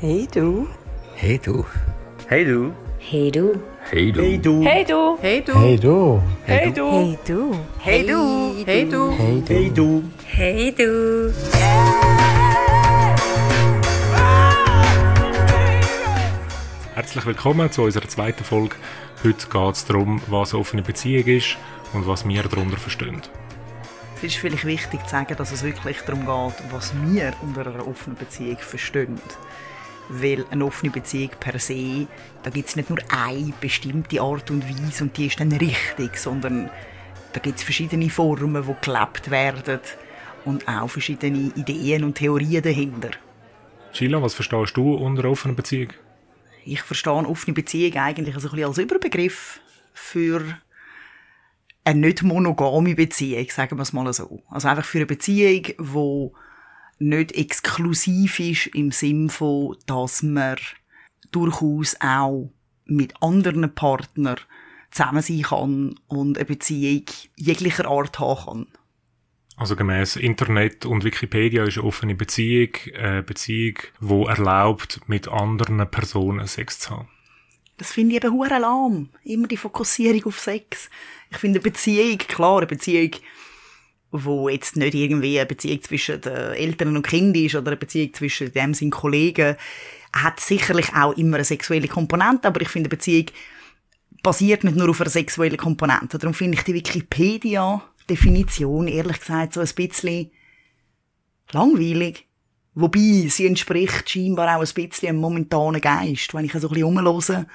Hey du. Hey du. Hey du. Hey du. Hey du. Hey du. Hey du. Hey du. Hey du. Hey du. Hey du. Hey du. Hey du. Hey du. Hey du. Herzlich willkommen zu unserer zweiten Folge. Heute geht es darum, was offene Beziehung ist und was wir darunter verstehen. Es ist vielleicht wichtig zu sagen, dass es wirklich darum geht, was wir unter einer offenen Beziehung verstehen. Weil eine offene Beziehung per se, da gibt es nicht nur eine bestimmte Art und Weise und die ist dann richtig, sondern da gibt es verschiedene Formen, die gelebt werden und auch verschiedene Ideen und Theorien dahinter. Sheila, was verstehst du unter offener Beziehung? Ich verstehe eine offene Beziehung eigentlich so ein bisschen als Überbegriff für eine nicht monogame Beziehung, sagen wir es mal so. Also einfach für eine Beziehung, die nicht exklusiv ist im Sinn von, dass man durchaus auch mit anderen Partnern zusammen sein kann und eine Beziehung jeglicher Art haben kann. Also gemäß Internet und Wikipedia ist eine offene Beziehung eine Beziehung, die erlaubt, mit anderen Personen Sex zu haben. Das finde ich eben hure lahm. Immer die Fokussierung auf Sex. Ich finde eine Beziehung, klar, eine Beziehung, wo jetzt nicht irgendwie eine Beziehung zwischen den Eltern und Kind ist oder eine Beziehung zwischen dem seinen Kollegen, hat sicherlich auch immer eine sexuelle Komponente, aber ich finde eine Beziehung basiert nicht nur auf einer sexuellen Komponente. Darum finde ich die Wikipedia-Definition, ehrlich gesagt, so ein bisschen langweilig. Wobei, sie entspricht scheinbar auch ein bisschen einem momentanen Geist. Wenn ich so ein bisschen rumhöre,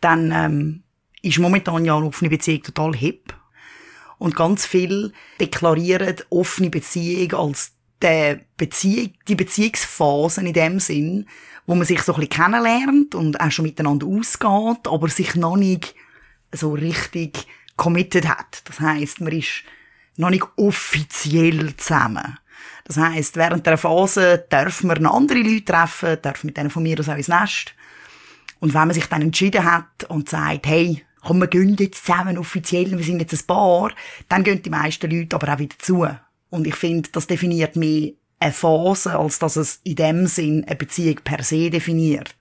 dann ähm, ist momentan ja eine offene Beziehung total hip. Und ganz viel deklarieren offene Beziehung als die, Beziehung, die Beziehungsphasen in dem Sinn, wo man sich so ein bisschen kennenlernt und auch schon miteinander ausgeht, aber sich noch nicht so richtig committed hat. Das heißt, man ist noch nicht offiziell zusammen. Das heißt, während der Phase darf man andere Leute treffen, darf mit denen von mir aus auch ins Nest. Und wenn man sich dann entschieden hat und sagt, hey, komm, wir gehen jetzt zusammen offiziell, wir sind jetzt ein Paar, dann gehen die meisten Leute aber auch wieder zu. Und ich finde, das definiert mehr eine Phase, als dass es in dem Sinn eine Beziehung per se definiert.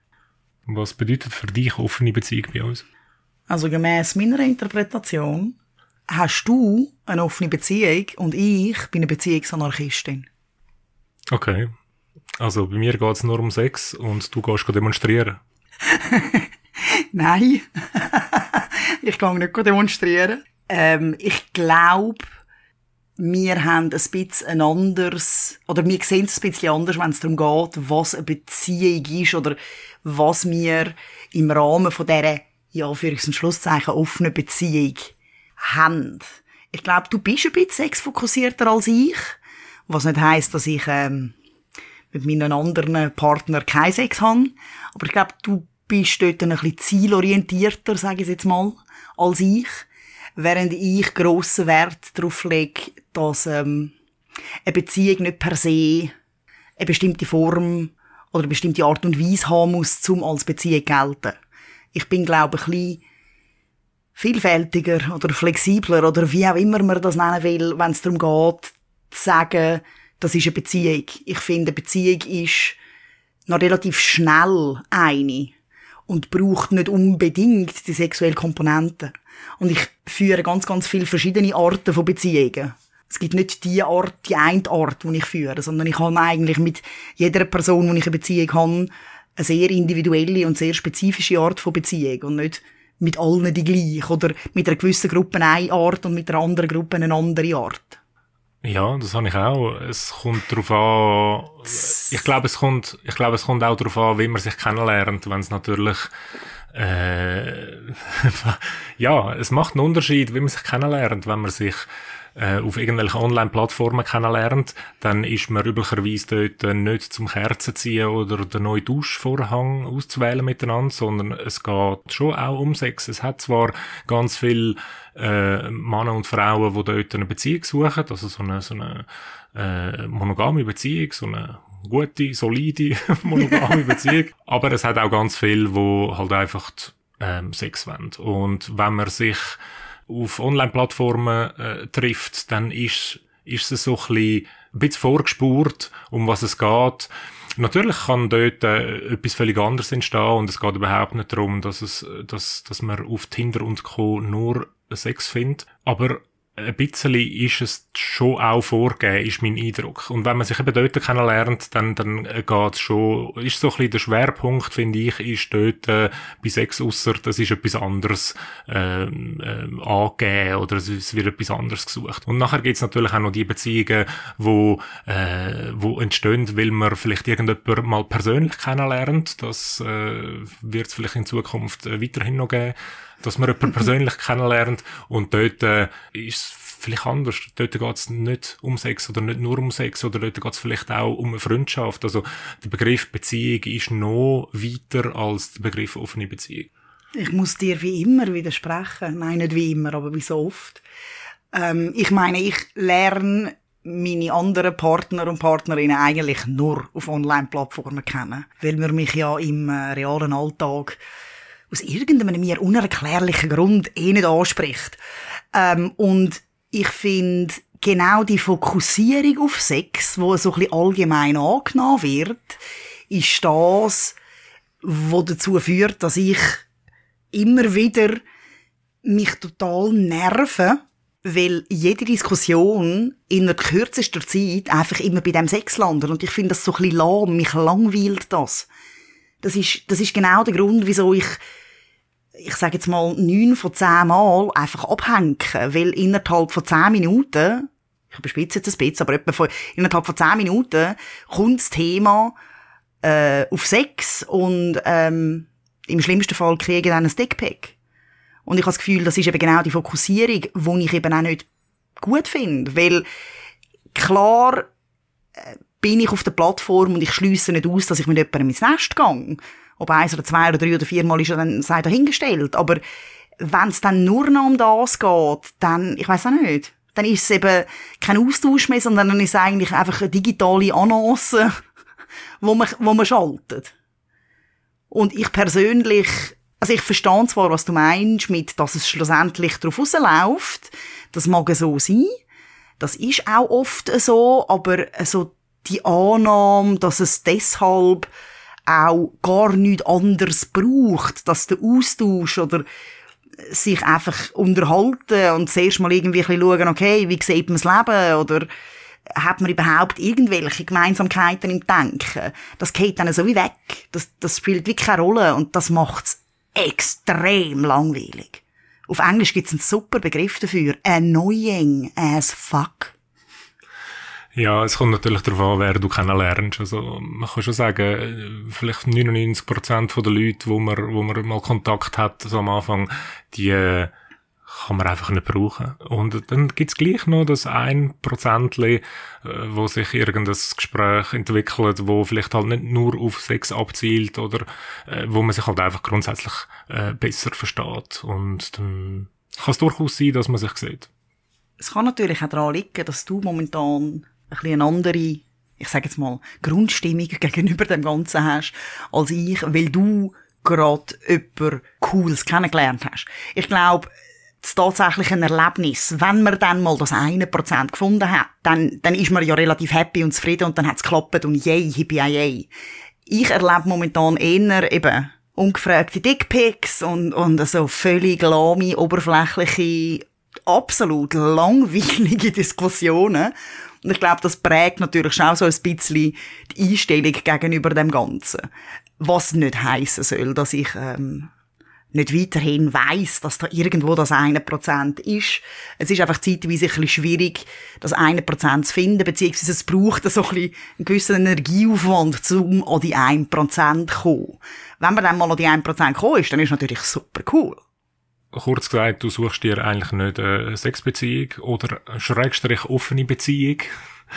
Was bedeutet für dich offene Beziehung bei uns? Also gemäß meiner Interpretation hast du eine offene Beziehung und ich bin eine Beziehungsanarchistin. Okay. Also bei mir geht es nur um Sex und du gehst demonstrieren. Nein, ich gehe nicht demonstrieren. Ähm, ich glaube, wir haben ein bisschen ein anderes, oder wir sehen es ein bisschen anders, wenn es darum geht, was eine Beziehung ist oder was wir im Rahmen von dieser, ja, für ein Schlusszeichen, offenen Beziehung haben. Ich glaube, du bist ein bisschen sexfokussierter als ich, was nicht heisst, dass ich ähm, mit meinen anderen Partnern keinen Sex habe, aber ich glaube, du bist dort ein bisschen zielorientierter, sage ich jetzt mal, als ich, während ich grossen Wert darauf lege, dass ähm, eine Beziehung nicht per se eine bestimmte Form oder eine bestimmte Art und Weise haben muss, um als Beziehung zu gelten. Ich bin, glaube ich, ein bisschen vielfältiger oder flexibler oder wie auch immer man das nennen will, wenn es darum geht, zu sagen, das ist eine Beziehung. Ich finde, eine Beziehung ist noch relativ schnell eine und braucht nicht unbedingt die sexuelle Komponente. Und ich führe ganz, ganz viele verschiedene Arten von Beziehungen. Es gibt nicht die Art, die eine Art, die ich führe, sondern ich habe eigentlich mit jeder Person, die ich eine Beziehung habe, eine sehr individuelle und sehr spezifische Art von Beziehung und nicht mit allen die gleiche oder mit einer gewissen Gruppe eine Art und mit einer anderen Gruppe eine andere Art. Ja, das habe ich auch. Es kommt darauf an, ich glaube, es kommt, ich glaube, es kommt auch darauf an, wie man sich kennenlernt, wenn es natürlich, äh, ja, es macht einen Unterschied, wie man sich kennenlernt, wenn man sich äh, auf irgendwelchen Online-Plattformen kennenlernt, dann ist man üblicherweise dort nicht zum Kerzen ziehen oder den neuen Duschvorhang auszuwählen miteinander, sondern es geht schon auch um Sex. Es hat zwar ganz viel äh, Männer und Frauen, die dort eine Beziehung suchen, also so eine, so eine äh, monogame Beziehung, so eine gute, solide, monogame Beziehung. Aber es hat auch ganz viel, wo halt einfach ähm, Sex wollen. Und wenn man sich auf Online-Plattformen äh, trifft, dann ist, ist es so ein bisschen, ein bisschen vorgespurt, um was es geht. Natürlich kann dort äh, etwas völlig anderes entstehen und es geht überhaupt nicht darum, dass es, dass, dass man auf Tinder und Co. nur Sex findet. Aber ein bisschen ist es schon auch vorgegeben, ist mein Eindruck. Und wenn man sich eben dort kennenlernt, dann, dann geht's schon, ist so ein bisschen der Schwerpunkt, finde ich, ist dort äh, bei Sex ausser, das ist etwas anderes äh, äh, angegeben oder es, es wird etwas anderes gesucht. Und nachher gibt's natürlich auch noch die Beziehungen, wo, äh, wo entstehen, weil man vielleicht irgendjemand mal persönlich kennenlernt. Das äh, wird es vielleicht in Zukunft äh, weiterhin noch geben dass man jemanden persönlich kennenlernt und dort äh, ist vielleicht anders. Dort geht es nicht um Sex oder nicht nur um Sex oder dort geht es vielleicht auch um eine Freundschaft. Also der Begriff Beziehung ist noch weiter als der Begriff offene Beziehung. Ich muss dir wie immer widersprechen. Nein, nicht wie immer, aber wie so oft. Ähm, ich meine, ich lerne meine anderen Partner und Partnerinnen eigentlich nur auf Online-Plattformen kennen, weil wir mich ja im äh, realen Alltag aus irgendeinem mir unerklärlichen Grund eh nicht anspricht. Ähm, und ich finde, genau die Fokussierung auf Sex, wo so ein bisschen allgemein angenommen wird, ist das, was dazu führt, dass ich immer wieder mich total nerve, weil jede Diskussion in der kürzesten Zeit einfach immer bei dem Sex landet. Und ich finde das so ein bisschen lahm, mich langweilt das. Das ist, das ist genau der Grund, wieso ich ich sage jetzt mal, neun von zehn Mal einfach abhängen, weil innerhalb von zehn Minuten, ich überspitze jetzt ein bisschen, aber etwa von, innerhalb von zehn Minuten kommt das Thema äh, auf Sex und ähm, im schlimmsten Fall kriege ich dann ein Dickpack. Und ich habe das Gefühl, das ist eben genau die Fokussierung, die ich eben auch nicht gut finde, weil klar äh, bin ich auf der Plattform und ich schließe nicht aus, dass ich mit jemandem ins Nest gehe. Ob eins oder zwei oder drei oder vier Mal ist er dann, sei dahingestellt. Aber wenn es dann nur noch um das geht, dann, ich weiß auch nicht, dann ist es eben kein Austausch mehr, sondern dann ist es eigentlich einfach eine digitale Annonce, wo man, wo man schaltet. Und ich persönlich, also ich verstehe zwar, was du meinst, mit, dass es schlussendlich darauf rausläuft. Das mag so sein. Das ist auch oft so, aber so die Annahme, dass es deshalb auch gar nichts anderes braucht, dass der Austausch oder sich einfach unterhalten und zuerst mal irgendwie ein schauen, okay, wie sieht man das Leben oder hat man überhaupt irgendwelche Gemeinsamkeiten im Denken? Das geht dann so wie weg. Das, das spielt wirklich keine Rolle und das macht's extrem langweilig. Auf Englisch gibt's einen super Begriff dafür. Annoying as fuck. Ja, es kommt natürlich darauf an, wer du kennenlernst. Also, man kann schon sagen, vielleicht 99% der Leute, wo man, wo man mal Kontakt hat, so am Anfang, die äh, kann man einfach nicht brauchen. Und dann gibt's gleich noch das ein äh, wo sich irgendein Gespräch entwickelt, wo vielleicht halt nicht nur auf Sex abzielt oder äh, wo man sich halt einfach grundsätzlich äh, besser versteht. Und dann kann es durchaus sein, dass man sich sieht. Es kann natürlich auch daran liegen, dass du momentan bisschen eine andere, ich sage jetzt mal, Grundstimmung gegenüber dem Ganzen hast, als ich, weil du gerade jemand Cooles kennengelernt hast. Ich glaube, das tatsächliche Erlebnis, wenn man dann mal das eine Prozent gefunden hat, dann, dann ist man ja relativ happy und zufrieden und dann hat's geklappt und yay, hippie, yay. Ich erlebe momentan eher eben ungefragte Dickpics und, und so völlig lahme, oberflächliche, absolut langweilige Diskussionen. Und ich glaube, das prägt natürlich schon so ein bisschen die Einstellung gegenüber dem Ganzen. Was nicht heißen soll, dass ich ähm, nicht weiterhin weiß, dass da irgendwo das eine Prozent ist. Es ist einfach zeitweise ein bisschen schwierig, das eine Prozent zu finden, beziehungsweise es braucht so ein bisschen einen gewissen Energieaufwand, um an die ein Prozent zu kommen. Wenn man dann mal an die ein Prozent gekommen ist, dann ist es natürlich super cool kurz gesagt, du suchst dir eigentlich nicht eine Sexbeziehung oder Schrägstrich offene Beziehung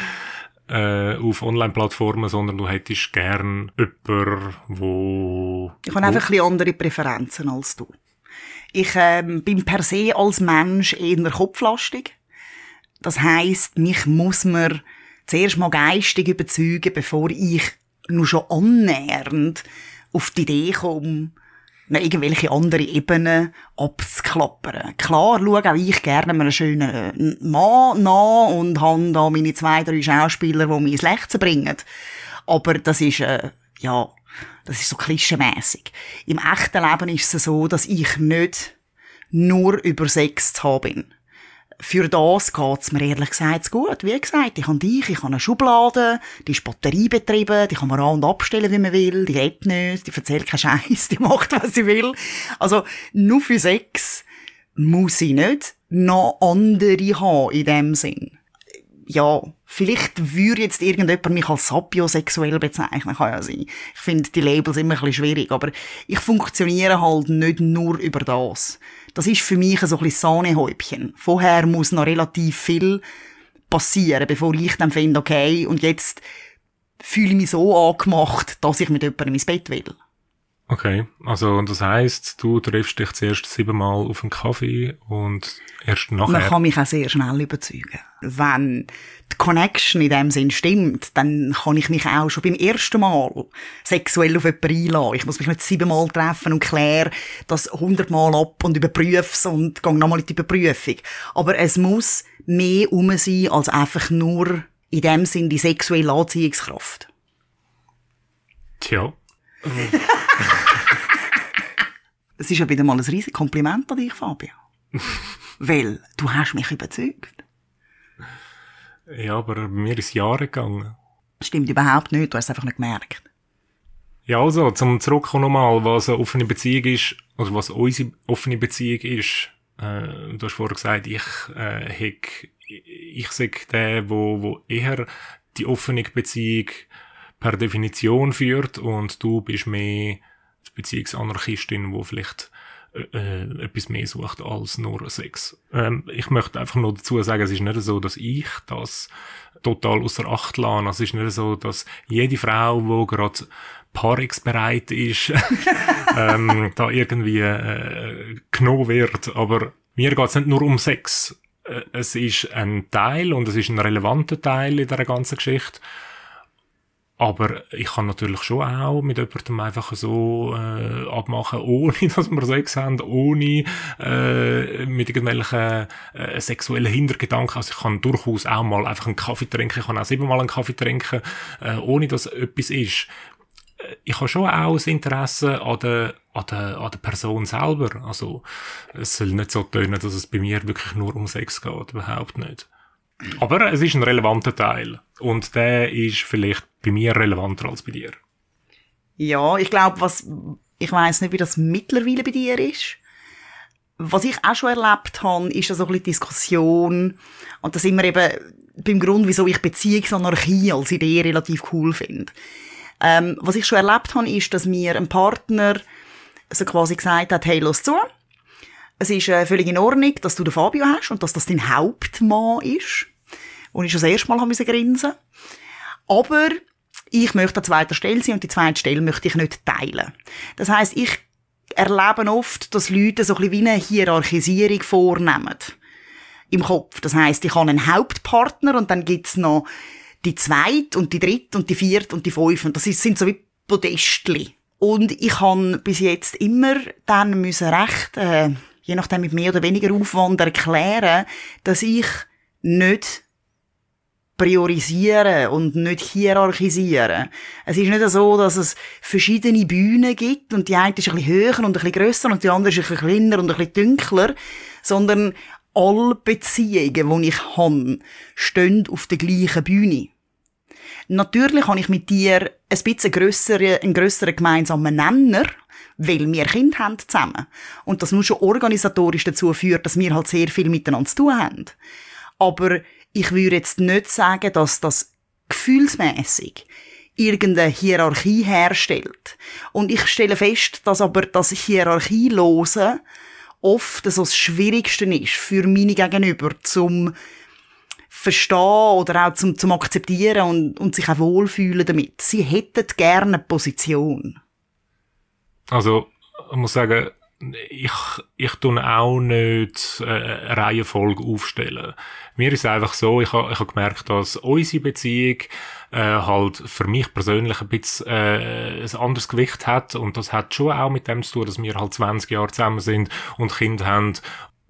äh, auf Online-Plattformen, sondern du hättest gern jemanden, wo... Ich habe einfach ein bisschen andere Präferenzen als du. Ich ähm, bin per se als Mensch eher kopflastig. Das heisst, mich muss man zuerst mal geistig überzeugen, bevor ich nur schon annähernd auf die Idee komme, irgendwelche andere Ebenen abzuklappern. Klar schaue auch ich gerne einen schönen Mann nach und habe da meine zwei, drei Schauspieler, die mich ins Lächeln bringen. Aber das ist, äh, ja, das ist so klischeemässig. Im echten Leben ist es so, dass ich nicht nur über Sex zu haben bin. Für das geht's mir ehrlich gesagt gut. Wie gesagt, ich habe dich, ich habe eine Schublade, die ist batteriebetrieben, die kann man an- und abstellen, wie man will, die redet nicht, die erzählt keinen Scheiß, die macht, was sie will. Also, nur für Sex muss ich nicht noch andere haben, in dem Sinn. Ja, vielleicht würde jetzt irgendjemand mich als sapiosexuell bezeichnen, kann ja sein. Ich finde die Labels immer ein bisschen schwierig, aber ich funktioniere halt nicht nur über das. Das ist für mich so ein bisschen Sahnehäubchen. Vorher muss noch relativ viel passieren, bevor ich dann finde, okay, und jetzt fühle ich mich so angemacht, dass ich mit jemandem ins Bett will. Okay, also das heisst, du triffst dich zuerst siebenmal auf einen Kaffee und erst Man nachher... kann mich auch sehr schnell überzeugen. Wenn die Connection in dem Sinn stimmt, dann kann ich mich auch schon beim ersten Mal sexuell auf jemanden einladen. Ich muss mich nicht siebenmal treffen und kläre das hundertmal ab und überprüfe und gehe nochmal in die Überprüfung. Aber es muss mehr um sein als einfach nur in dem Sinn die sexuelle Anziehungskraft. Tja, Das ist ja wieder mal ein riesiges Kompliment an dich, Fabio. Weil du hast mich überzeugt. ja, aber mir ist Jahre gegangen. Stimmt überhaupt nicht, du hast es einfach nicht gemerkt. Ja, also, zum Zurückkommen nochmal, was eine offene Beziehung ist, oder was unsere offene Beziehung ist. Äh, du hast vorher gesagt, ich, äh, heck, ich sag der, wo, wo eher die offene Beziehung per Definition führt und du bist mehr die Beziehungsanarchistin, wo vielleicht äh, äh, etwas mehr sucht als nur Sex. Ähm, ich möchte einfach nur dazu sagen, es ist nicht so, dass ich das total außer Acht lasse. Es ist nicht so, dass jede Frau, die gerade paarungsbereit ist, ähm, da irgendwie äh, genommen wird. Aber mir geht es nicht nur um Sex. Äh, Es ist ein Teil und es ist ein relevanter Teil in dieser ganzen Geschichte. Aber ich kann natürlich schon auch mit jemandem einfach so äh, abmachen, ohne dass wir Sex haben, ohne äh, mit irgendwelchen äh, sexuellen Hintergedanken. Also ich kann durchaus auch mal einfach einen Kaffee trinken, ich kann auch siebenmal einen Kaffee trinken, äh, ohne dass etwas ist. Äh, Ich habe schon auch das Interesse an der, an der, an der Person selber. Also es soll nicht so tönen, dass es bei mir wirklich nur um Sex geht, überhaupt nicht. Aber es ist ein relevanter Teil. Und der ist vielleicht bei mir relevanter als bei dir. Ja, ich glaube, was, ich weiß nicht, wie das mittlerweile bei dir ist. Was ich auch schon erlebt habe, ist so ein bisschen Diskussion. Und das sind wir eben beim Grund, wieso ich Beziehungsanarchie als Idee relativ cool finde. Ähm, was ich schon erlebt habe, ist, dass mir ein Partner so quasi gesagt hat, hey, los zu. Es ist äh, völlig in Ordnung, dass du den Fabio hast und dass das dein Hauptmann ist. Und ich schon das erste Mal müssen grinsen. Aber ich möchte an zweiter Stelle sein und die zweite Stelle möchte ich nicht teilen. Das heißt, ich erlebe oft, dass Leute so ein bisschen wie eine Hierarchisierung vornehmen. Im Kopf. Das heißt, ich habe einen Hauptpartner und dann gibt's noch die zweite und die dritte und die vierte und die fünfte. Das sind so wie Podestli. Und ich habe bis jetzt immer dann müssen recht, äh, je nachdem mit mehr oder weniger Aufwand erklären, dass ich nicht priorisieren und nicht hierarchisieren. Es ist nicht so, dass es verschiedene Bühnen gibt und die eine ist ein bisschen höher und ein bisschen grösser und die andere ist ein bisschen kleiner und ein bisschen dunkler, sondern alle Beziehungen, die ich habe, stehen auf der gleichen Bühne. Natürlich habe ich mit dir ein bisschen grösseren, einen grösseren gemeinsamen Nenner, weil wir Kinder haben zusammen. Und das nur schon organisatorisch dazu führt, dass wir halt sehr viel miteinander zu tun haben. Aber ich würde jetzt nicht sagen, dass das gefühlsmäßig irgendeine Hierarchie herstellt. Und ich stelle fest, dass aber das Hierarchielose oft so das Schwierigste ist für meine Gegenüber zum verstehen oder auch zum, zum akzeptieren und, und sich auch wohlfühlen damit. Sie hätten gerne eine Position. Also, ich muss sagen, ich, ich tue auch nicht äh, eine Reihenfolge aufstellen. Mir ist einfach so, ich habe ich ha gemerkt, dass unsere Beziehung äh, halt für mich persönlich ein bisschen äh, ein anderes Gewicht hat. Und das hat schon auch mit dem zu tun, dass wir halt 20 Jahre zusammen sind und Kinder haben.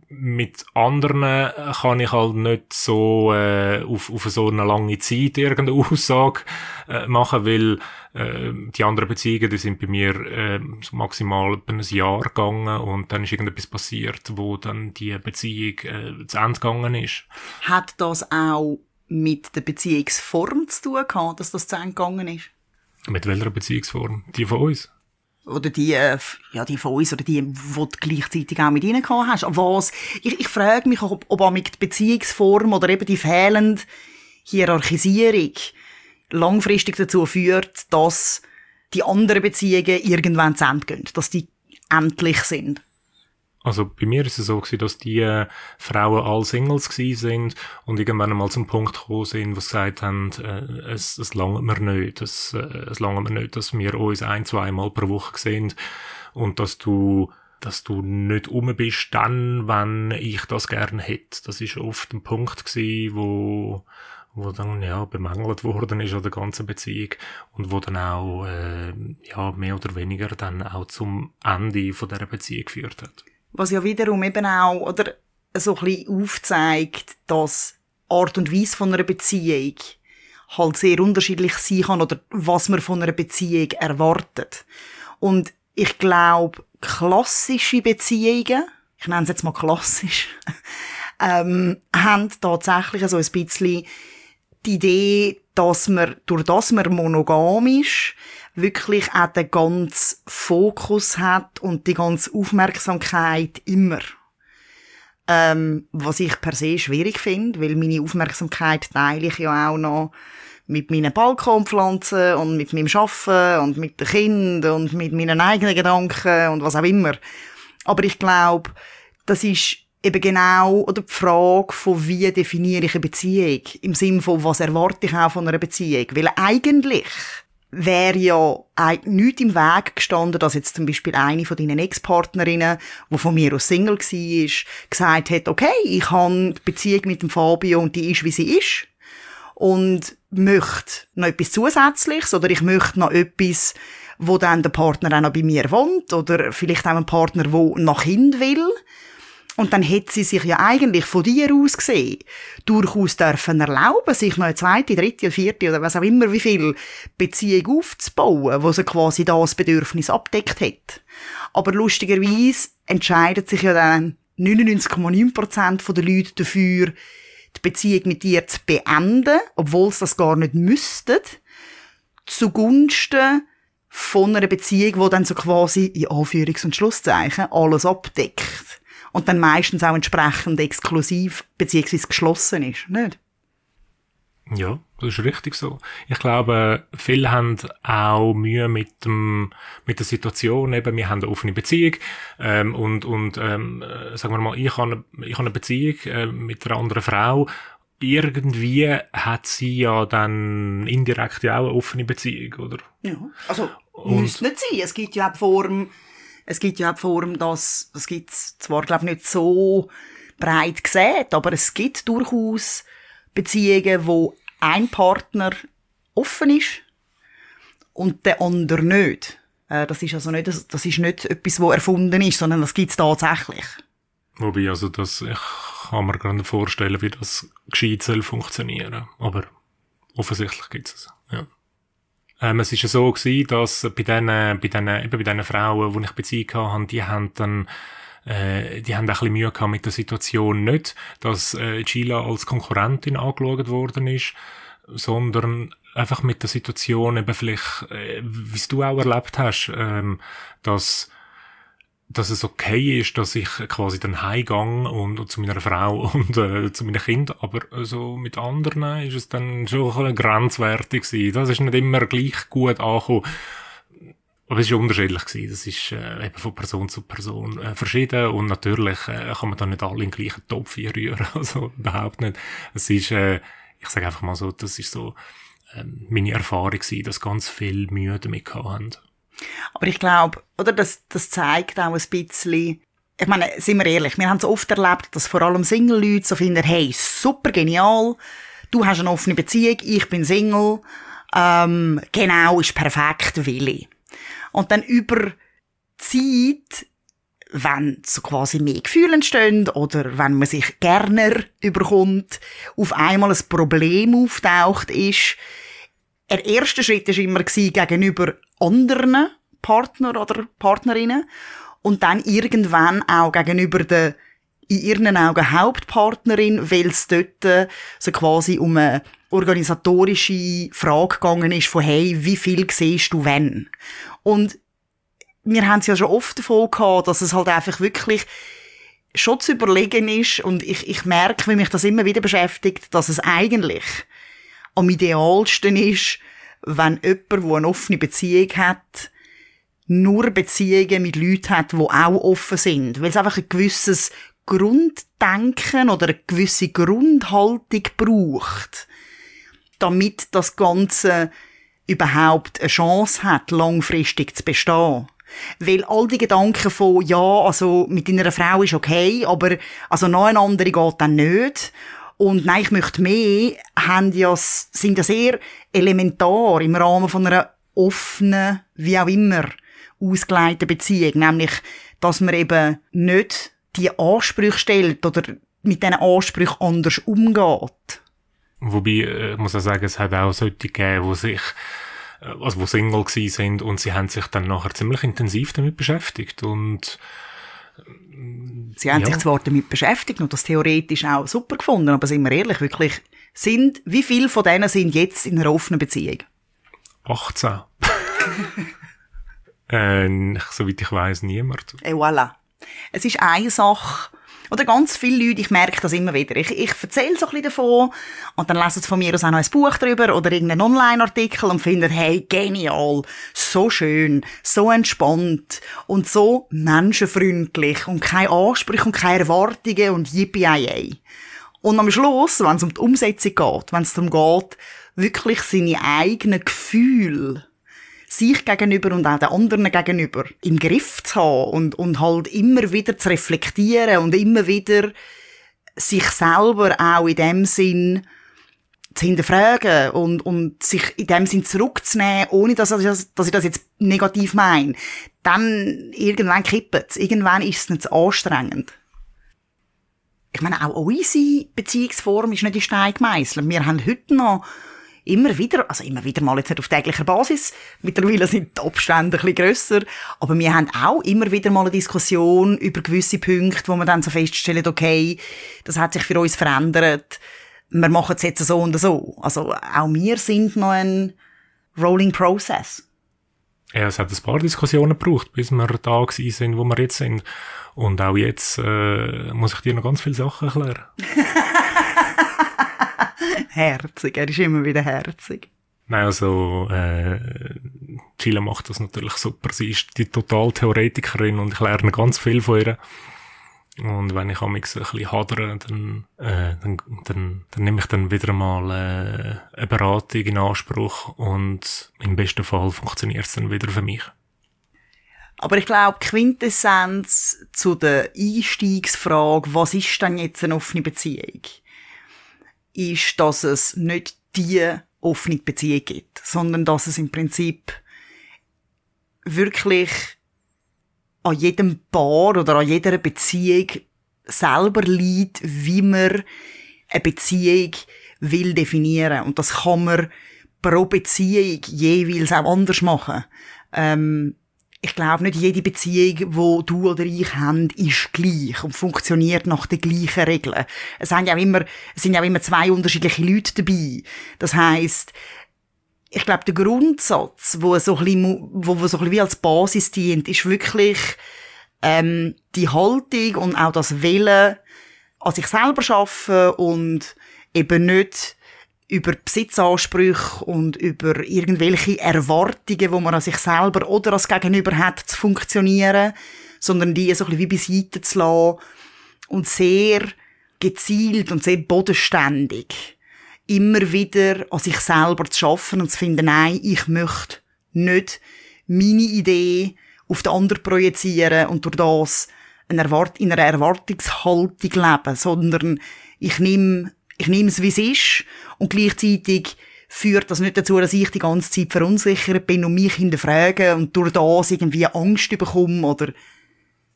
Mit anderen kann ich halt nicht so äh, auf, auf so eine lange Zeit irgendeine Aussage äh, machen, weil äh, die anderen Beziehungen, die sind bei mir äh, maximal ein Jahr gegangen und dann ist irgendetwas passiert, wo dann die Beziehung äh, zu Ende gegangen ist. Hat das auch mit der Beziehungsform zu tun gehabt, dass das zu Ende gegangen ist? Mit welcher Beziehungsform? Die von uns? Oder die, äh, ja, die von uns, oder die, die du gleichzeitig auch mit ihnen gehabt hast. Was, ich, ich frage mich, ob, ob auch mit die Beziehungsform oder eben die fehlende Hierarchisierung langfristig dazu führt, dass die anderen Beziehungen irgendwann zu Ende gehen, dass die endlich sind. Also bei mir ist es so gewesen, dass die äh, Frauen all Singles gewesen sind und irgendwann einmal zum Punkt gekommen sind, wo sie gesagt haben, äh, es, es langt mir nicht, es, äh, es langt mir nicht, dass wir uns ein, zweimal pro Woche sehen und dass du dass du nicht um bist dann, wenn ich das gerne hätte. Das ist oft ein Punkt gewesen, wo wo dann ja bemängelt worden ist an der ganzen Beziehung und wo dann auch äh, ja mehr oder weniger dann auch zum Ende von der Beziehung geführt hat. Was ja wiederum eben auch, oder, so ein bisschen aufzeigt, dass Art und Weise von einer Beziehung halt sehr unterschiedlich sein kann oder was man von einer Beziehung erwartet. Und ich glaube, klassische Beziehungen, ich nenne es jetzt mal klassisch, ähm, haben tatsächlich so ein bisschen die Idee, dass man, durch das man monogam ist, wirklich auch den ganzen Fokus hat und die ganze Aufmerksamkeit immer. Ähm, was ich per se schwierig finde, weil meine Aufmerksamkeit teile ich ja auch noch mit meinen Balkonpflanzen und mit meinem Schaffen und mit den Kindern und mit meinen eigenen Gedanken und was auch immer. Aber ich glaube, das ist eben genau oder die Frage von wie definiere ich eine Beziehung im Sinne von was erwarte ich auch von einer Beziehung, weil eigentlich wäre ja nichts im Weg gestanden, dass jetzt zum Beispiel eine von deinen Ex-Partnerinnen, die von mir aus Single war, gesagt hat, okay, ich habe die Beziehung mit dem Fabio und die ist, wie sie ist. Und möchte noch etwas Zusätzliches oder ich möchte noch etwas, wo dann der Partner auch noch bei mir wohnt oder vielleicht auch ein Partner, der nach Kind will. Und dann hätte sie sich ja eigentlich von dir aus gesehen durchaus dürfen erlauben, sich noch eine zweite, dritte vierte oder was auch immer wie viel Beziehung aufzubauen, wo sie quasi das Bedürfnis abdeckt hat. Aber lustigerweise entscheidet sich ja dann 99,9% der Leute dafür, die Beziehung mit dir zu beenden, obwohl sie das gar nicht müssten, zugunsten von einer Beziehung, die dann so quasi in Anführungs- und Schlusszeichen alles abdeckt und dann meistens auch entsprechend exklusiv beziehungsweise geschlossen ist, nicht? Ja, das ist richtig so. Ich glaube, viele haben auch Mühe mit dem, mit der Situation. Eben, wir haben eine offene Beziehung ähm, und und ähm, äh, sagen wir mal, ich habe eine, ich habe eine Beziehung äh, mit einer anderen Frau. Irgendwie hat sie ja dann indirekt ja auch eine offene Beziehung, oder? Ja, also muss nicht sein. Es gibt ja auch Form es gibt ja auch die Form, dass, das gibt's zwar, glaube ich, nicht so breit gesehen, aber es gibt durchaus Beziehungen, wo ein Partner offen ist und der andere nicht. Äh, das ist also nicht, das ist nicht etwas, wo erfunden ist, sondern das gibt's tatsächlich. Wobei, also das, ich kann mir gerade vorstellen, wie das gescheit soll funktionieren. Aber offensichtlich gibt's es. Ähm, es ist ja so gewesen, dass bei diesen, bei diesen, eben bei diesen Frauen, die ich Beziehung hatte, die haben dann äh, die haben ein bisschen Mühe gehabt mit der Situation. Nicht, dass äh, Gila als Konkurrentin angeschaut worden ist, sondern einfach mit der Situation eben vielleicht, äh, wie du auch erlebt hast, ähm, dass dass es okay ist, dass ich quasi dann heimgang und, und zu meiner Frau und äh, zu meinen Kindern, aber so also mit anderen ist es dann schon ein grenzwertig gewesen. Das ist nicht immer gleich gut angekommen. Aber es ist unterschiedlich gewesen. Das ist äh, eben von Person zu Person äh, verschieden und natürlich äh, kann man da nicht alle in den gleichen Topf rühren, also überhaupt nicht. Es ist, äh, ich sage einfach mal so, das ist so äh, meine Erfahrung gewesen, dass ganz viel Mühe damit haben. Aber ich glaube, oder, das, das zeigt auch ein bisschen, ich meine, sind wir ehrlich, wir haben es oft erlebt, dass vor allem Single-Leute so finden, hey, super genial, du hast eine offene Beziehung, ich bin Single, ähm, genau, ist perfekt, Willi. Und dann über Zeit wenn so quasi mehr Gefühle entstehen oder wenn man sich gerne überkommt, auf einmal ein Problem auftaucht ist, der erste Schritt war immer gegenüber anderen Partner oder Partnerinnen und dann irgendwann auch gegenüber der in ihren Augen Hauptpartnerin, weil es dort so quasi um eine organisatorische Frage gegangen ist von hey, wie viel siehst du wenn? Und wir haben es ja schon oft davon gehabt, dass es halt einfach wirklich schon zu überlegen ist und ich, ich merke, wie mich das immer wieder beschäftigt, dass es eigentlich am idealsten ist, wenn jemand, der eine offene Beziehung hat, nur Beziehungen mit Leuten hat, die auch offen sind. Weil es einfach ein gewisses Grunddenken oder eine gewisse Grundhaltung braucht, damit das Ganze überhaupt eine Chance hat, langfristig zu bestehen. Weil all die Gedanken von, ja, also mit deiner Frau ist okay, aber also andere geht dann nicht. Und nein, ich möchte mehr, haben ja, sind ja sehr elementar im Rahmen von einer offenen, wie auch immer, ausgeleiteten Beziehung. Nämlich, dass man eben nicht die Ansprüche stellt oder mit diesen Ansprüchen anders umgeht. Wobei, äh, ich muss auch sagen, es hat auch solche gegeben, die sich äh, also wo Single sind und sie haben sich dann nachher ziemlich intensiv damit beschäftigt und Sie haben ja. sich zwar damit beschäftigt und das theoretisch auch super gefunden, aber sind wir ehrlich, wirklich, sind, wie viele von denen sind jetzt in einer offenen Beziehung? 18. äh, soweit ich weiß niemand. Et voilà. Es ist eine Sache, oder ganz viele Leute, ich merke das immer wieder. Ich, ich erzähle so ein bisschen davon und dann lesen sie von mir aus auch noch ein Buch drüber oder irgendeinen Online-Artikel und finden, hey, genial, so schön, so entspannt und so menschenfreundlich und keine Ansprüche und keine Erwartungen und yippie Und am Schluss, wenn es um die Umsetzung geht, wenn es darum geht, wirklich seine eigenen Gefühle sich gegenüber und auch den anderen gegenüber im Griff zu haben und, und halt immer wieder zu reflektieren und immer wieder sich selber auch in dem Sinn zu hinterfragen und, und sich in dem Sinn zurückzunehmen, ohne dass ich das, dass ich das jetzt negativ meine, dann irgendwann kippt es. Irgendwann ist es nicht so anstrengend. Ich meine, auch unsere Beziehungsform ist nicht in Stein gemeißelt. Wir haben heute noch immer wieder, also immer wieder mal jetzt nicht auf täglicher Basis, mittlerweile sind die Abstände ein bisschen grösser, aber wir haben auch immer wieder mal eine Diskussion über gewisse Punkte, wo wir dann so feststellen, okay, das hat sich für uns verändert, wir machen es jetzt so und so. Also auch wir sind noch ein Rolling Process. Ja, es hat ein paar Diskussionen gebraucht, bis wir da sind, wo wir jetzt sind. Und auch jetzt äh, muss ich dir noch ganz viele Sachen erklären. herzig. Er ist immer wieder herzig. Nein, also, äh, Chile macht das natürlich super. Sie ist die Total-Theoretikerin und ich lerne ganz viel von ihr. Und wenn ich am ein bisschen hadere, dann, äh, dann, dann, dann nehme ich dann wieder mal äh, eine Beratung in Anspruch und im besten Fall funktioniert es dann wieder für mich. Aber ich glaube, Quintessenz zu der Einstiegsfrage, was ist denn jetzt eine offene Beziehung? Ist, dass es nicht die offene Beziehung gibt, sondern dass es im Prinzip wirklich an jedem Paar oder an jeder Beziehung selber liegt, wie man eine Beziehung will definieren. Und das kann man pro Beziehung jeweils auch anders machen. Ähm, ich glaube, nicht jede Beziehung, wo du oder ich haben, ist gleich und funktioniert nach den gleichen Regeln. Es sind ja immer, sind ja immer zwei unterschiedliche Leute dabei. Das heißt, ich glaube, der Grundsatz, wo so ein bisschen, wo, wo so ein wie als Basis dient, ist wirklich ähm, die Haltung und auch das Willen an sich selber schaffen und eben nicht über Besitzansprüche und über irgendwelche Erwartungen, die man an sich selber oder als Gegenüber hat, zu funktionieren, sondern die so ein bisschen wie beiseite zu lassen und sehr gezielt und sehr bodenständig immer wieder an sich selber zu schaffen und zu finden, nein, ich möchte nicht meine Idee auf den anderen projizieren und durch das in einer Erwartungshaltung leben, sondern ich nehme ich nehme es, wie es ist und gleichzeitig führt das nicht dazu, dass ich die ganze Zeit verunsichert bin und mich hinterfrage und durch das irgendwie Angst bekomme oder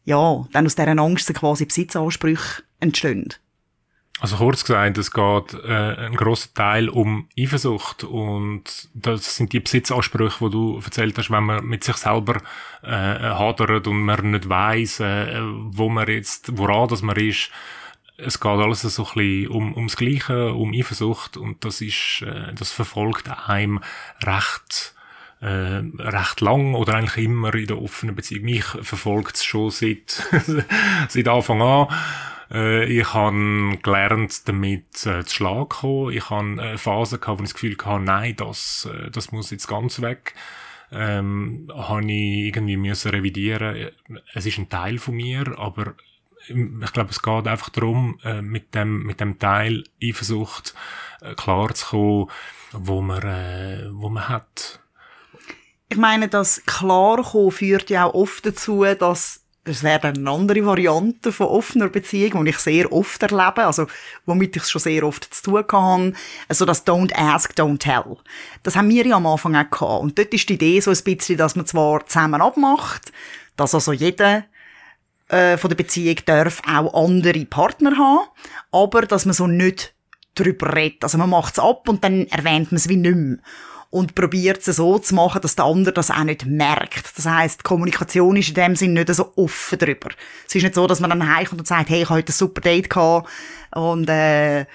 ja, dann aus dieser Angst quasi Besitzansprüche entstehen. Also kurz gesagt, es geht äh, ein großer Teil um Eifersucht und das sind die Besitzansprüche, wo du erzählt hast, wenn man mit sich selber äh, hadert und man nicht weiß, äh, wo man jetzt, woran das man ist. Es geht alles so ein bisschen um, ums Gleiche, um Eifersucht und das ist, äh, das verfolgt einem recht äh, recht lang oder eigentlich immer in der offenen Beziehung. Mich verfolgt es schon seit, seit Anfang an. Äh, ich habe gelernt, damit äh, zu Schlag kommen. Ich habe äh, Phasen gehabt, wo ich das Gefühl hatte, nein, das, äh, das muss jetzt ganz weg. Ähm, habe ich irgendwie müssen revidieren. Es ist ein Teil von mir, aber ich glaube, es geht einfach darum, äh, mit dem, mit dem Teil Eifersucht äh, klar zu kommen, wo man, äh, wo man hat. Ich meine, das Klarkommen führt ja auch oft dazu, dass es wäre eine andere Variante von offener Beziehung, die ich sehr oft erlebe, also womit ich es schon sehr oft zu tun habe, also das Don't Ask, Don't Tell. Das haben wir ja am Anfang auch gehabt. Und dort ist die Idee so ein bisschen, dass man zwar zusammen abmacht, dass also jeder äh, von der Beziehung darf auch andere Partner haben, aber dass man so nicht drüber redet. Also man macht es ab und dann erwähnt man es wie nicht und probiert es so zu machen, dass der andere das auch nicht merkt. Das heißt, Kommunikation ist in dem Sinn nicht so offen drüber. Es ist nicht so, dass man dann heimkommt und sagt, hey, ich habe heute ein super Date gehabt und äh,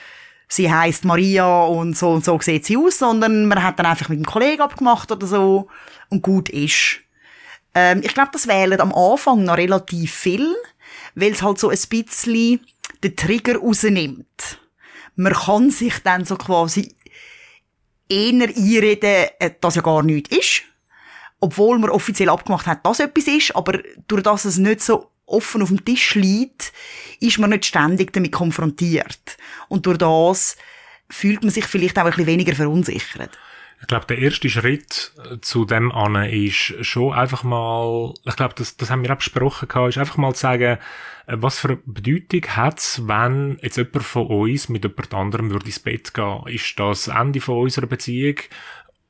sie heißt Maria und so und so sieht sie aus, sondern man hat dann einfach mit einem Kollegen abgemacht oder so und gut ist. Ähm, ich glaube, das wählen am Anfang noch relativ viel, weil es halt so ein bisschen den Trigger rausnimmt. Man kann sich dann so quasi eher einreden, äh, dass ja gar nichts ist. Obwohl man offiziell abgemacht hat, dass etwas ist, aber durch das es nicht so offen auf dem Tisch liegt, ist man nicht ständig damit konfrontiert. Und durch das fühlt man sich vielleicht auch ein bisschen weniger verunsichert. Ich glaube, der erste Schritt äh, zu dem an ist schon einfach mal, ich glaube, das, das haben wir auch besprochen ist einfach mal zu sagen, äh, was für eine Bedeutung hat's, wenn jetzt jemand von uns mit jemand anderem würde ins Bett gehen? Ist das Ende von unserer Beziehung?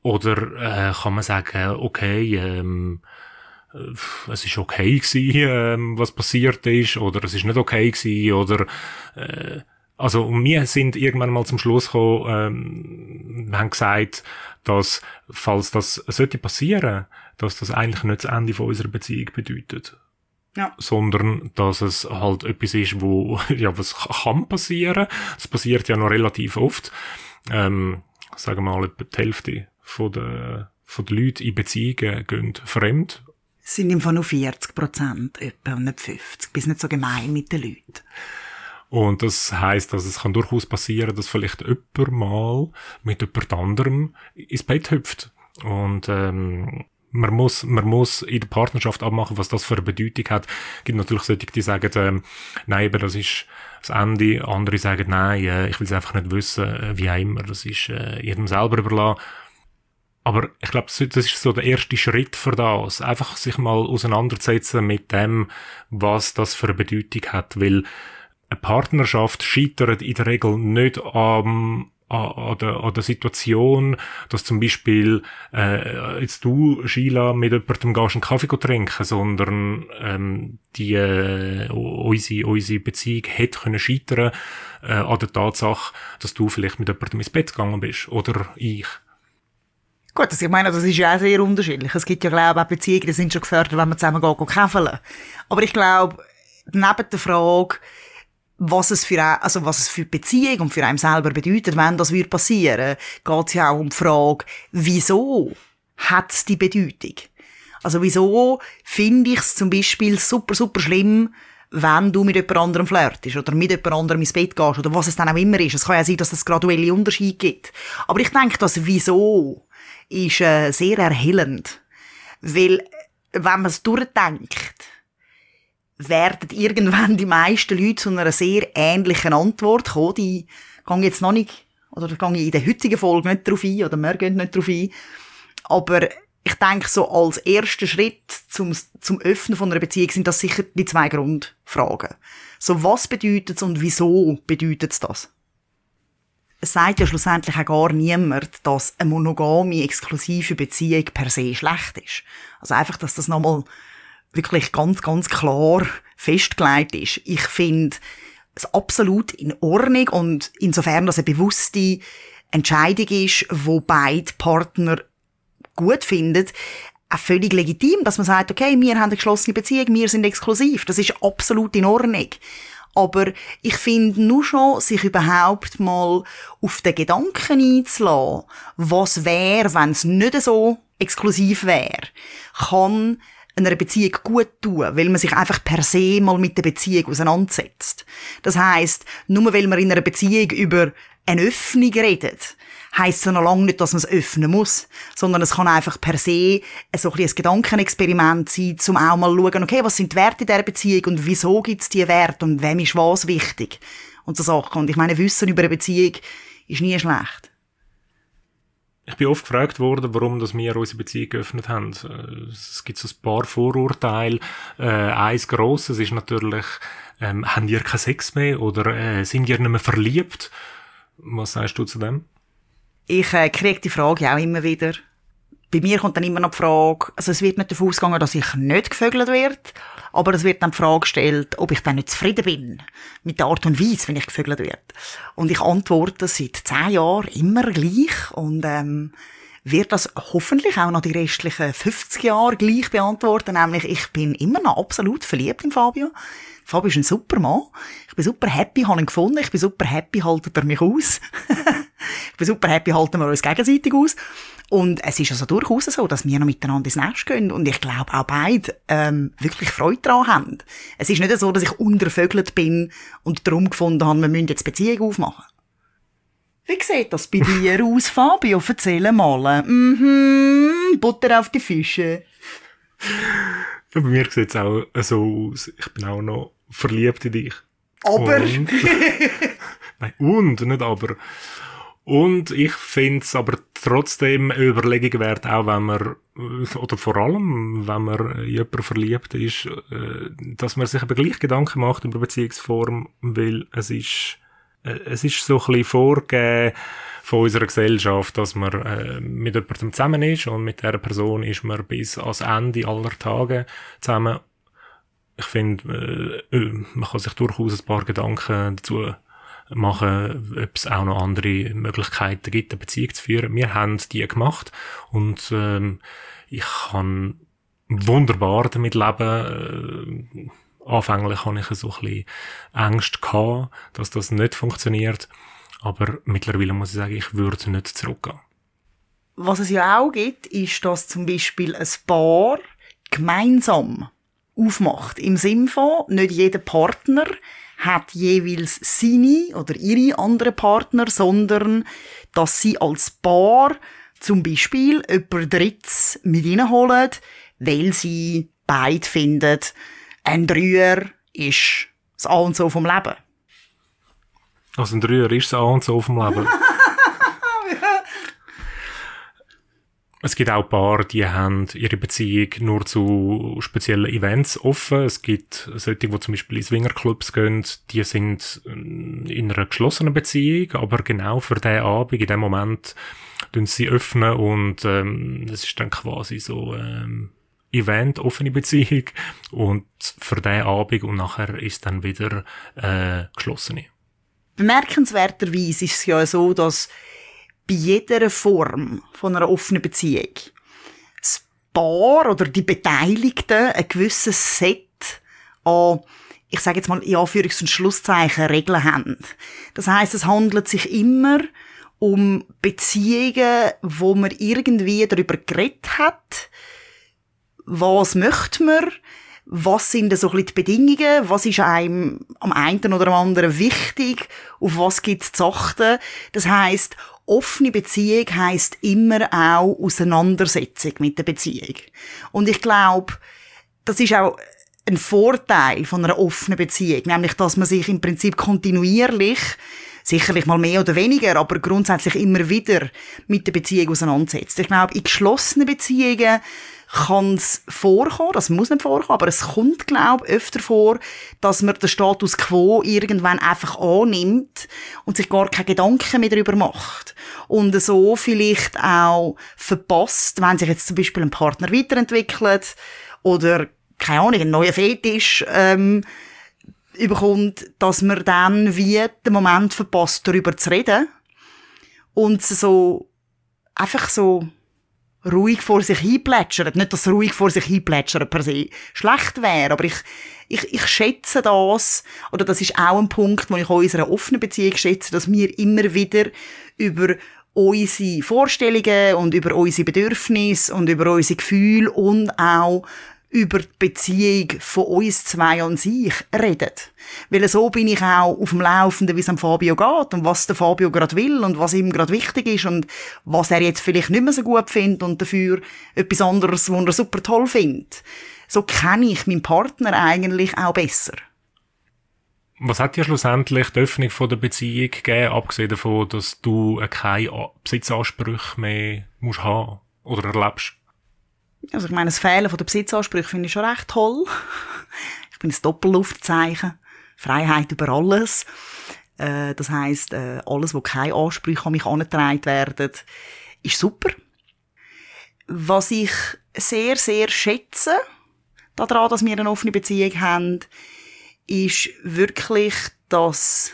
Oder äh, kann man sagen, okay, ähm, äh, es ist okay gewesen, ähm, was passiert ist, oder es ist nicht okay gewesen, oder äh, also und wir sind irgendwann mal zum Schluss gekommen, ähm, wir haben gesagt, dass, falls das sollte passieren, dass das eigentlich nicht das Ende von unserer Beziehung bedeutet. Ja. Sondern, dass es halt etwas ist, wo, ja, was kann passieren. Es passiert ja noch relativ oft. Ähm, sagen wir mal, etwa die Hälfte von der, von den Leuten in Beziehungen gehen fremd. Es sind im Fall nur 40 Prozent, etwa, und nicht 50. Bist nicht so gemein mit den Leuten. Und das heißt, dass es kann durchaus passieren, dass vielleicht jemand mal mit jemand anderem ins Bett hüpft. Und ähm, man muss, man muss in der Partnerschaft abmachen, was das für eine Bedeutung hat. Es gibt natürlich solche, die sagen, ähm, nein, eben, das ist das Ende. Andere sagen, nein, äh, ich will es einfach nicht wissen, äh, wie auch immer. Das ist äh, jedem selber überlassen. Aber ich glaube, das ist so der erste Schritt für das. Einfach sich mal auseinanderzusetzen mit dem, was das für eine Bedeutung hat. Weil eine Partnerschaft scheitert in der Regel nicht am an der, an der Situation, dass zum Beispiel äh, jetzt du, Sheila, mit jemandem gehst einen Kaffee trinken, sondern ähm, die äh, unsere, unsere Beziehung hätte können scheitern äh, an der Tatsache, dass du vielleicht mit jemandem ins Bett gegangen bist oder ich. Gut, also ich meine, das ist ja auch sehr unterschiedlich. Es gibt ja, glaube ich, auch Beziehungen, die sind schon gefördert, wenn man zusammen geht, käfeln. Aber ich glaube, neben der Frage, was es für, also was es für Beziehung und für einen selber bedeutet, wenn das würde passieren, geht es ja auch um die Frage, wieso hat es die Bedeutung? Also wieso finde ich es zum Beispiel super, super schlimm, wenn du mit jemand anderem flirtest oder mit jemand anderem ins Bett gehst oder was es dann auch immer ist. Es kann ja sein, dass es graduelle Unterschiede gibt. Aber ich denke, das Wieso ist äh, sehr erhellend. Weil, wenn man es durchdenkt, werden irgendwann die meisten Leute zu einer sehr ähnlichen Antwort kommen. Die gehen jetzt noch nicht, oder da gehe ich in der heutigen Folge nicht drauf ein, oder wir gehen nicht drauf ein. Aber ich denke, so als erster Schritt zum, zum Öffnen von einer Beziehung sind das sicher die zwei Grundfragen. So, was bedeutet es und wieso bedeutet es das? Es sagt ja schlussendlich auch gar niemand, dass eine monogame, exklusive Beziehung per se schlecht ist. Also einfach, dass das nochmal wirklich ganz, ganz klar festgelegt ist. Ich finde es absolut in Ordnung und insofern, dass eine bewusste Entscheidung ist, wo beide Partner gut finden, auch völlig legitim, dass man sagt, okay, wir haben eine geschlossene Beziehung, wir sind exklusiv. Das ist absolut in Ordnung. Aber ich finde nur schon, sich überhaupt mal auf den Gedanken einzulassen, was wäre, wenn es nicht so exklusiv wäre, kann einer Beziehung gut tun, weil man sich einfach per se mal mit der Beziehung auseinandersetzt. Das heißt, nur weil man in einer Beziehung über eine Öffnung redet, heisst es noch lange nicht, dass man es öffnen muss, sondern es kann einfach per se so ein, ein Gedankenexperiment sein, um auch mal zu schauen, okay, was sind die Werte dieser Beziehung und wieso gibt es diese Werte und wem ist was wichtig und so Sachen. Und ich meine, Wissen über eine Beziehung ist nie schlecht. Ich bin oft gefragt worden, warum dass wir unsere Beziehung geöffnet haben. Äh, es gibt so ein paar Vorurteile. Äh, eins grosses ist natürlich, ähm, haben ihr keinen Sex mehr oder äh, sind ihr nicht mehr verliebt? Was sagst du zu dem? Ich äh, kriege die Frage auch immer wieder. Bei mir kommt dann immer noch die Frage, also es wird nicht davon ausgegangen, dass ich nicht gevögelt werde, aber es wird dann die Frage gestellt, ob ich dann nicht zufrieden bin mit der Art und Weise, wenn ich gevögelt werde. Und ich antworte seit zehn Jahren immer gleich und ähm, wird das hoffentlich auch noch die restlichen 50 Jahre gleich beantworten, nämlich ich bin immer noch absolut verliebt in Fabio. Fabio ist ein super Mann. Ich bin super happy, habe ihn gefunden. Ich bin super happy, haltet er mich aus. ich bin super happy, halten wir uns gegenseitig aus. Und es ist also durchaus so, dass wir noch miteinander ins Nest gehen und ich glaube auch beide ähm, wirklich Freude daran haben. Es ist nicht so, dass ich untervögelt bin und darum gefunden habe, wir müssen jetzt Beziehung aufmachen. Wie sieht das bei dir aus, Fabio? Erzähl mal. Mhm, Butter auf die Fische. Ja, bei mir sieht es auch so aus. Ich bin auch noch verliebt in dich. Aber. Und, nein, und, nicht aber. Und ich finde es aber trotzdem eine Überlegung wert, auch wenn man, oder vor allem, wenn man jemanden verliebt ist, äh, dass man sich aber gleich Gedanken macht über Beziehungsform, weil es ist, äh, es ist so ein bisschen vorgegeben von unserer Gesellschaft, dass man äh, mit jemandem zusammen ist und mit der Person ist man bis ans Ende aller Tage zusammen. Ich finde, man kann sich durchaus ein paar Gedanken dazu machen, ob es auch noch andere Möglichkeiten gibt, eine Beziehung zu führen. Wir haben die gemacht und ähm, ich kann wunderbar damit leben. Äh, anfänglich hatte ich so ein bisschen Angst gehabt, dass das nicht funktioniert. Aber mittlerweile muss ich sagen, ich würde nicht zurückgehen. Was es ja auch gibt, ist, dass zum Beispiel ein Paar gemeinsam aufmacht. Im Sinne von, nicht jeder Partner hat jeweils seine oder ihre anderen Partner, sondern dass sie als Paar zum Beispiel jemand Drittes mit reinholen, weil sie beide finden, ein Dreier ist das A und so vom Leben. Also ein Dreier ist das A und so vom Leben. Es gibt auch Paare, die haben ihre Beziehung nur zu speziellen Events offen. Es gibt solche, die zum Beispiel in Swingerclubs gehen, die sind in einer geschlossenen Beziehung, aber genau für den Abend, in dem Moment, tun sie öffnen und ähm, das ist dann quasi so ähm, Event, offene Beziehung und für den Abend und nachher ist dann wieder äh, geschlossene. Bemerkenswerterweise ist es ja so, dass bei jeder Form von einer offenen Beziehung. Das Paar oder die Beteiligten ein gewisses Set an ich sage jetzt mal in Anführungs- und Schlusszeichen Regeln haben. Das heißt, es handelt sich immer um Beziehungen, wo man irgendwie darüber geredet hat, was möchte man, was sind so ein die Bedingungen, was ist einem am einen oder am anderen wichtig, auf was gibt es zu achten. Das heißt, offene Beziehung heißt immer auch Auseinandersetzung mit der Beziehung. Und ich glaube, das ist auch ein Vorteil von einer offenen Beziehung, nämlich, dass man sich im Prinzip kontinuierlich sicherlich mal mehr oder weniger, aber grundsätzlich immer wieder mit der Beziehung auseinandersetzt. Ich glaube, in geschlossenen Beziehungen kann es vorkommen, das muss nicht vorkommen, aber es kommt, glaube ich, öfter vor, dass man den Status quo irgendwann einfach annimmt und sich gar keine Gedanken mehr darüber macht. Und so vielleicht auch verpasst, wenn sich jetzt zum Beispiel ein Partner weiterentwickelt oder keine Ahnung, einen neuen Fetisch ähm, überkommt, dass man dann wie den Moment verpasst, darüber zu reden und so einfach so ruhig vor sich hinplätschert. Nicht, dass ruhig vor sich hinplätschern per se schlecht wäre, aber ich, ich, ich schätze das, oder das ist auch ein Punkt, wo ich in unserer offenen Beziehung schätze, dass wir immer wieder über unsere Vorstellungen und über unsere Bedürfnisse und über unsere Gefühle und auch über die Beziehung von uns zwei an sich redet. Weil so bin ich auch auf dem Laufenden, wie es am Fabio geht und was der Fabio gerade will und was ihm gerade wichtig ist und was er jetzt vielleicht nicht mehr so gut findet und dafür etwas anderes, was er super toll findet. So kenne ich meinen Partner eigentlich auch besser. Was hat dir schlussendlich die Öffnung von der Beziehung gegeben, abgesehen davon, dass du keine Besitzansprüche mehr musst haben oder erlebst? Also ich meine, das Fehlen von der Besitzansprüche finde ich schon recht toll. Ich bin ein Doppelluftzeichen. Freiheit über alles. Äh, das heißt, äh, alles, wo keine Ansprüche an mich angetragen werden, ist super. Was ich sehr, sehr schätze, daran, dass wir eine offene Beziehung haben, ist wirklich, dass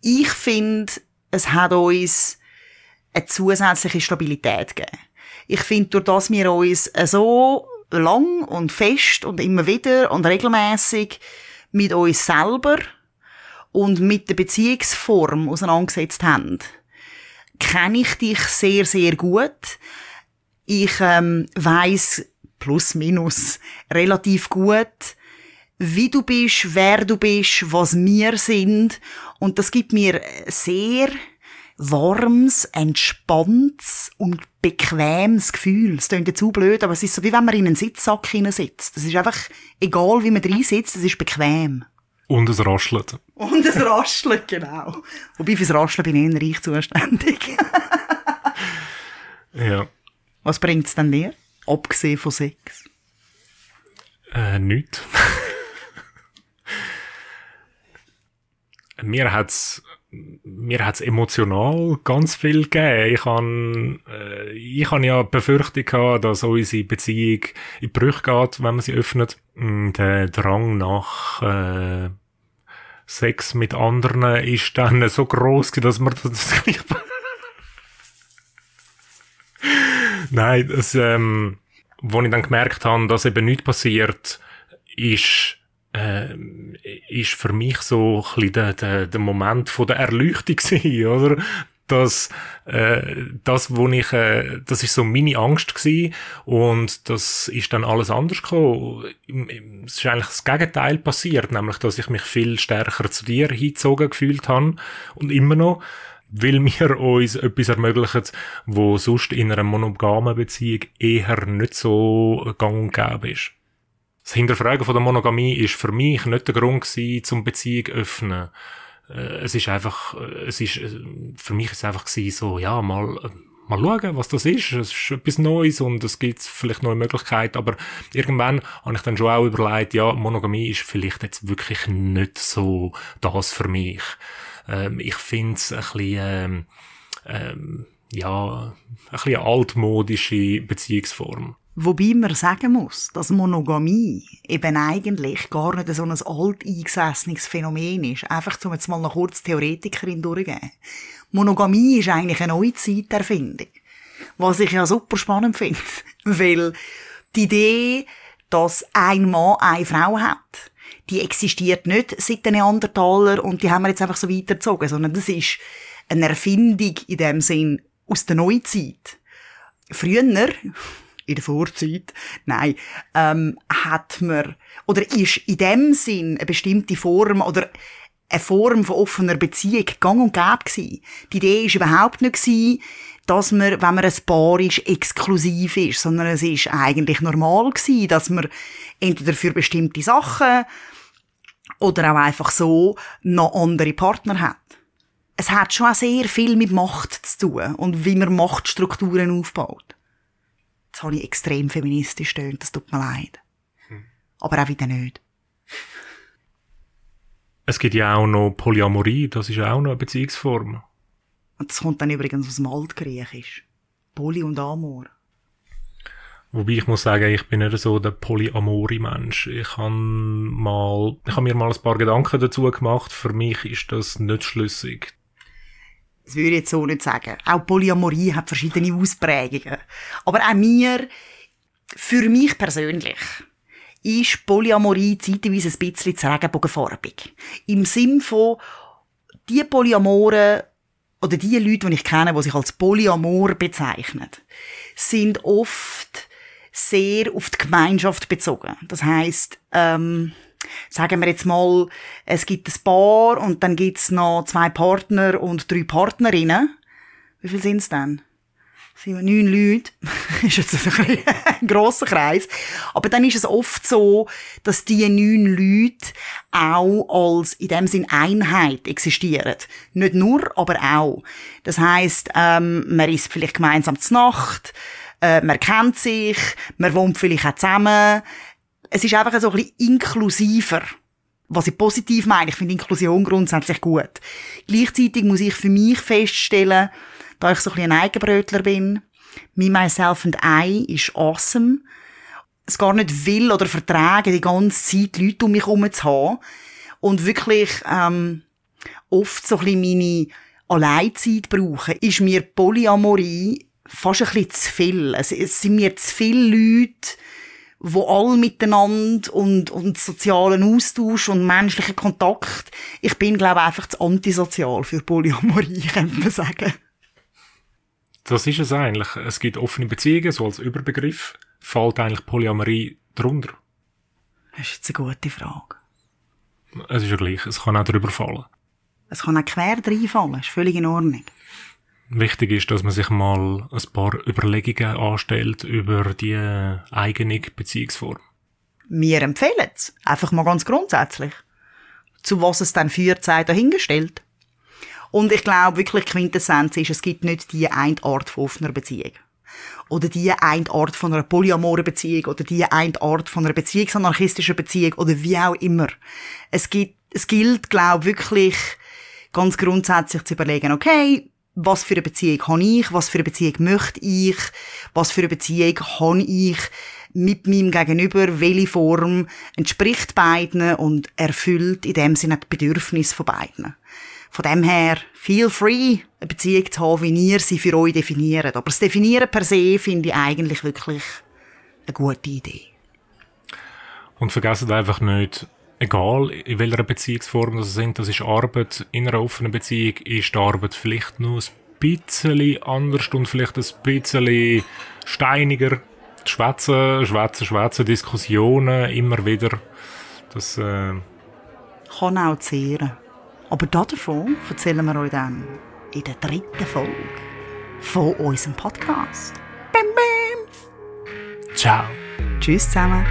ich finde, es hat uns eine zusätzliche Stabilität gegeben. Ich finde, durch das wir uns so lang und fest und immer wieder und regelmäßig mit uns selber und mit der Beziehungsform auseinandergesetzt haben, kenne ich dich sehr, sehr gut. Ich ähm, weiß plus minus relativ gut, wie du bist, wer du bist, was wir sind. Und das gibt mir sehr warmes, entspanntes und bequemes Gefühl. Es klingt jetzt zu blöd, aber es ist so, wie wenn man in einen Sitzsack sitzt. Es ist einfach, egal wie man drin sitzt, es ist bequem. Und es raschelt. Und es raschelt, genau. Wobei fürs Rascheln bin ich reich zuständig. ja. Was bringt's denn dir? Abgesehen von Sex? Äh, nichts. mir hat's mir hat's emotional ganz viel gegeben. Ich han äh, ich han ja Befürchtung gehabt, dass unsere Beziehung in Brüche geht, wenn man sie öffnet. Mm, der Drang nach äh, Sex mit anderen ist dann so groß, dass man das Nein, das, ähm, wo ich dann gemerkt habe, dass eben nichts passiert, ist äh, ist für mich so ein bisschen der, der, Moment von der Erleuchtung gewesen, oder? dass äh, das, wo ich, äh, das ist so meine Angst gewesen und das ist dann alles anders gekommen. Es ist eigentlich das Gegenteil passiert, nämlich, dass ich mich viel stärker zu dir hingezogen gefühlt habe und immer noch, weil wir uns etwas ermöglichen, wo sonst in einer monogamen Beziehung eher nicht so gang und gäbe ist das Hinterfragen von der Monogamie ist für mich nicht der Grund gewesen, zum Beziehung öffnen. Äh, es ist einfach, äh, es ist, äh, für mich ist es einfach gewesen, so, ja, mal, mal schauen, was das ist. Es ist etwas Neues und es gibt vielleicht neue Möglichkeiten, aber irgendwann habe ich dann schon auch überlegt, ja, Monogamie ist vielleicht jetzt wirklich nicht so das für mich. Ähm, ich finde es ein bisschen, ähm, ähm, ja, ein bisschen altmodische Beziehungsform. Wobei man sagen muss, dass Monogamie eben eigentlich gar nicht so ein alt eingesessenes Phänomen ist. Einfach, um jetzt mal noch kurz Theoretikerin durchgehen. Monogamie ist eigentlich eine Neuzeiterfindung. Was ich ja super spannend finde. Weil die Idee, dass ein Mann eine Frau hat, die existiert nicht seit den Neandertaler und die haben wir jetzt einfach so weitergezogen, sondern das ist eine Erfindung in dem Sinn aus der Neuzeit. Früher, in der Vorzeit, nein, ähm, hat man, oder ist in dem Sinn eine bestimmte Form oder eine Form von offener Beziehung gang und gäbe gewesen. Die Idee ist überhaupt nicht gewesen, dass man, wenn man ein Paar ist, exklusiv ist, sondern es ist eigentlich normal gewesen, dass man entweder für bestimmte Sachen oder auch einfach so noch andere Partner hat. Es hat schon auch sehr viel mit Macht zu tun und wie man Machtstrukturen aufbaut. Jetzt habe ich extrem feministisch stöhnt, das tut mir leid. Hm. Aber auch wieder nicht. Es gibt ja auch noch Polyamorie, das ist auch noch eine Beziehungsform. Und das kommt dann übrigens aus dem Altgriechisch. Poly und Amor. Wobei ich muss sagen, ich bin nicht so der Polyamori-Mensch. Ich habe mal, ich habe mir mal ein paar Gedanken dazu gemacht. Für mich ist das nicht schlüssig. Das würde ich jetzt so nicht sagen. Auch Polyamorie hat verschiedene Ausprägungen. Aber auch mir, für mich persönlich, ist Polyamorie zeitweise ein bisschen zu regenbogenfarbig. Im Sinn von, die Polyamoren oder die Leute, die ich kenne, die sich als Polyamor bezeichnen, sind oft sehr auf die Gemeinschaft bezogen. Das heißt, ähm, sagen wir jetzt mal, es gibt ein Paar und dann gibt's noch zwei Partner und drei Partnerinnen. Wie viel sind's denn? sind wir neun Leute. ist jetzt ein, ein grosser Kreis. Aber dann ist es oft so, dass die neun Leute auch als in dem Sinn Einheit existieren. Nicht nur, aber auch. Das heisst, ähm, man ist vielleicht gemeinsam zur Nacht, äh, man kennt sich, man wohnt vielleicht auch zusammen. Es ist einfach so ein bisschen inklusiver. Was ich positiv meine, ich finde Inklusion grundsätzlich gut. Gleichzeitig muss ich für mich feststellen, da ich so ein bisschen ein Eigenbrötler bin, Me, Myself and I ist awesome. Es gar nicht will oder vertragen, die ganze Zeit Leute um mich herum zu haben. Und wirklich, ähm, oft so ein bisschen meine Alleinzeit brauchen, ist mir Polyamorie fast ein bisschen zu viel. Es, es sind mir zu viele Leute, wo all miteinander und, und sozialen Austausch und menschlichen Kontakt. Ich bin, glaube ich, einfach zu antisozial für Polyamorie, könnte man sagen. Das ist es eigentlich. Es gibt offene Beziehungen, so als Überbegriff. Fällt eigentlich Polyamorie drunter? Das ist jetzt eine gute Frage. Es ist ja gleich. Es kann auch drüber fallen. Es kann auch quer reinfallen. Das ist völlig in Ordnung. Wichtig ist, dass man sich mal ein paar Überlegungen anstellt über die eigene Beziehungsform. Wir empfehlen es. Einfach mal ganz grundsätzlich. Zu was es dann führt, sei dahingestellt. Und ich glaube wirklich, Quintessenz ist, es gibt nicht die eine Art von offener Beziehung. Oder die eine Art von einer polyamoren Beziehung oder die eine Art von einer beziehungsanarchistischen Beziehung oder wie auch immer. Es gibt, es gilt, glaube wirklich ganz grundsätzlich zu überlegen, okay, was für eine Beziehung habe ich, was für eine Beziehung möchte ich, was für eine Beziehung habe ich mit meinem Gegenüber, welche Form entspricht beiden und erfüllt in dem Sinne die Bedürfnisse von beiden. Von dem her, feel free, eine Beziehung zu haben, wie ihr sie für euch definiert. Aber das Definieren per se finde ich eigentlich wirklich eine gute Idee. Und vergessen einfach nicht, egal in welcher Beziehungsform das sind, das ist Arbeit. In einer offenen Beziehung ist die Arbeit vielleicht nur ein bisschen anders und vielleicht ein bisschen steiniger. Schwätzen, schwätzen, schwätzen, Diskussionen, immer wieder. Das äh, kann auch zehren. Aber davon erzählen wir euch dann in der dritten Folge von unserem Podcast. Bam, bam. Ciao. Tschüss zusammen.